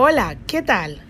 Hola, ¿qué tal?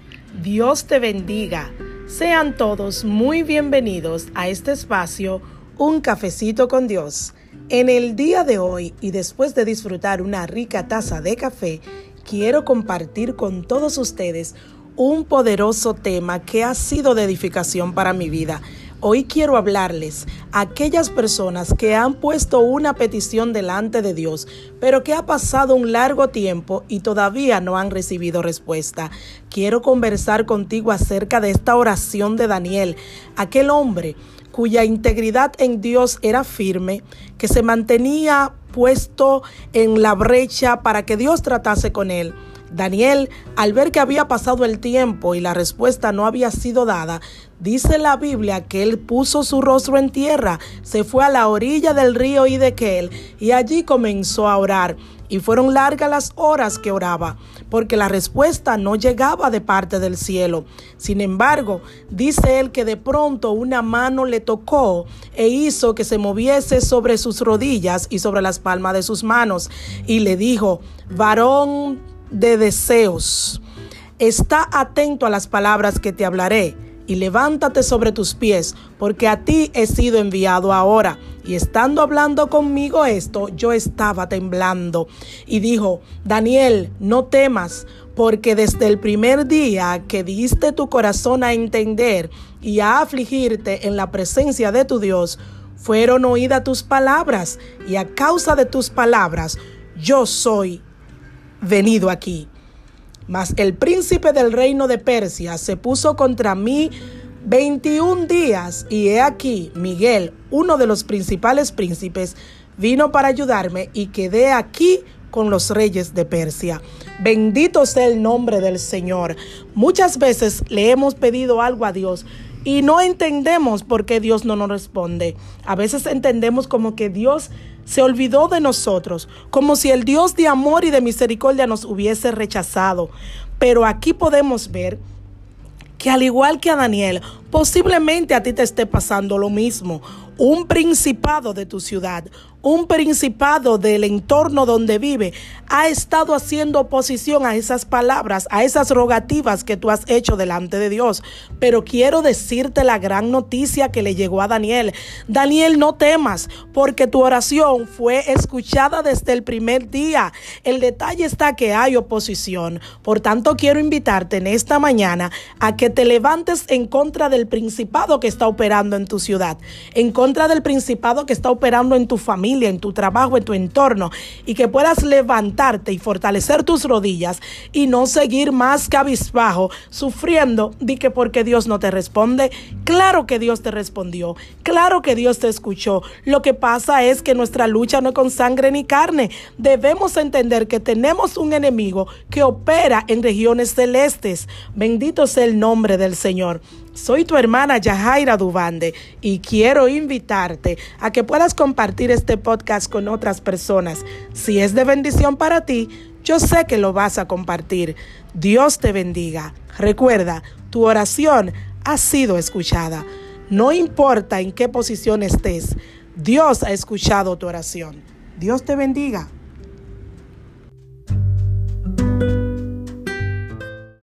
Dios te bendiga. Sean todos muy bienvenidos a este espacio, Un cafecito con Dios. En el día de hoy y después de disfrutar una rica taza de café, quiero compartir con todos ustedes un poderoso tema que ha sido de edificación para mi vida Hoy quiero hablarles a aquellas personas que han puesto una petición delante de Dios, pero que ha pasado un largo tiempo y todavía no han recibido respuesta. Quiero conversar contigo acerca de esta oración de Daniel, aquel hombre cuya integridad en Dios era firme, que se mantenía puesto en la brecha para que Dios tratase con él. Daniel, al ver que había pasado el tiempo y la respuesta no había sido dada, dice la Biblia que él puso su rostro en tierra, se fue a la orilla del río Idequel y allí comenzó a orar. Y fueron largas las horas que oraba, porque la respuesta no llegaba de parte del cielo. Sin embargo, dice él que de pronto una mano le tocó e hizo que se moviese sobre sus rodillas y sobre las palmas de sus manos. Y le dijo, varón de deseos. Está atento a las palabras que te hablaré y levántate sobre tus pies, porque a ti he sido enviado ahora. Y estando hablando conmigo esto, yo estaba temblando. Y dijo, Daniel, no temas, porque desde el primer día que diste tu corazón a entender y a afligirte en la presencia de tu Dios, fueron oídas tus palabras, y a causa de tus palabras, yo soy venido aquí. Mas el príncipe del reino de Persia se puso contra mí 21 días y he aquí Miguel, uno de los principales príncipes, vino para ayudarme y quedé aquí con los reyes de Persia. Bendito sea el nombre del Señor. Muchas veces le hemos pedido algo a Dios y no entendemos por qué Dios no nos responde. A veces entendemos como que Dios se olvidó de nosotros, como si el Dios de amor y de misericordia nos hubiese rechazado. Pero aquí podemos ver que al igual que a Daniel, posiblemente a ti te esté pasando lo mismo. Un principado de tu ciudad, un principado del entorno donde vive ha estado haciendo oposición a esas palabras, a esas rogativas que tú has hecho delante de Dios. Pero quiero decirte la gran noticia que le llegó a Daniel. Daniel, no temas, porque tu oración fue escuchada desde el primer día. El detalle está que hay oposición. Por tanto, quiero invitarte en esta mañana a que te levantes en contra del principado que está operando en tu ciudad, en contra del principado que está operando en tu familia en tu trabajo, en tu entorno, y que puedas levantarte y fortalecer tus rodillas y no seguir más cabizbajo, sufriendo, di que porque Dios no te responde. Claro que Dios te respondió, claro que Dios te escuchó. Lo que pasa es que nuestra lucha no es con sangre ni carne. Debemos entender que tenemos un enemigo que opera en regiones celestes. Bendito sea el nombre del Señor. Soy tu hermana Yajaira Dubande y quiero invitarte a que puedas compartir este podcast con otras personas. Si es de bendición para ti, yo sé que lo vas a compartir. Dios te bendiga. Recuerda, tu oración ha sido escuchada. No importa en qué posición estés, Dios ha escuchado tu oración. Dios te bendiga.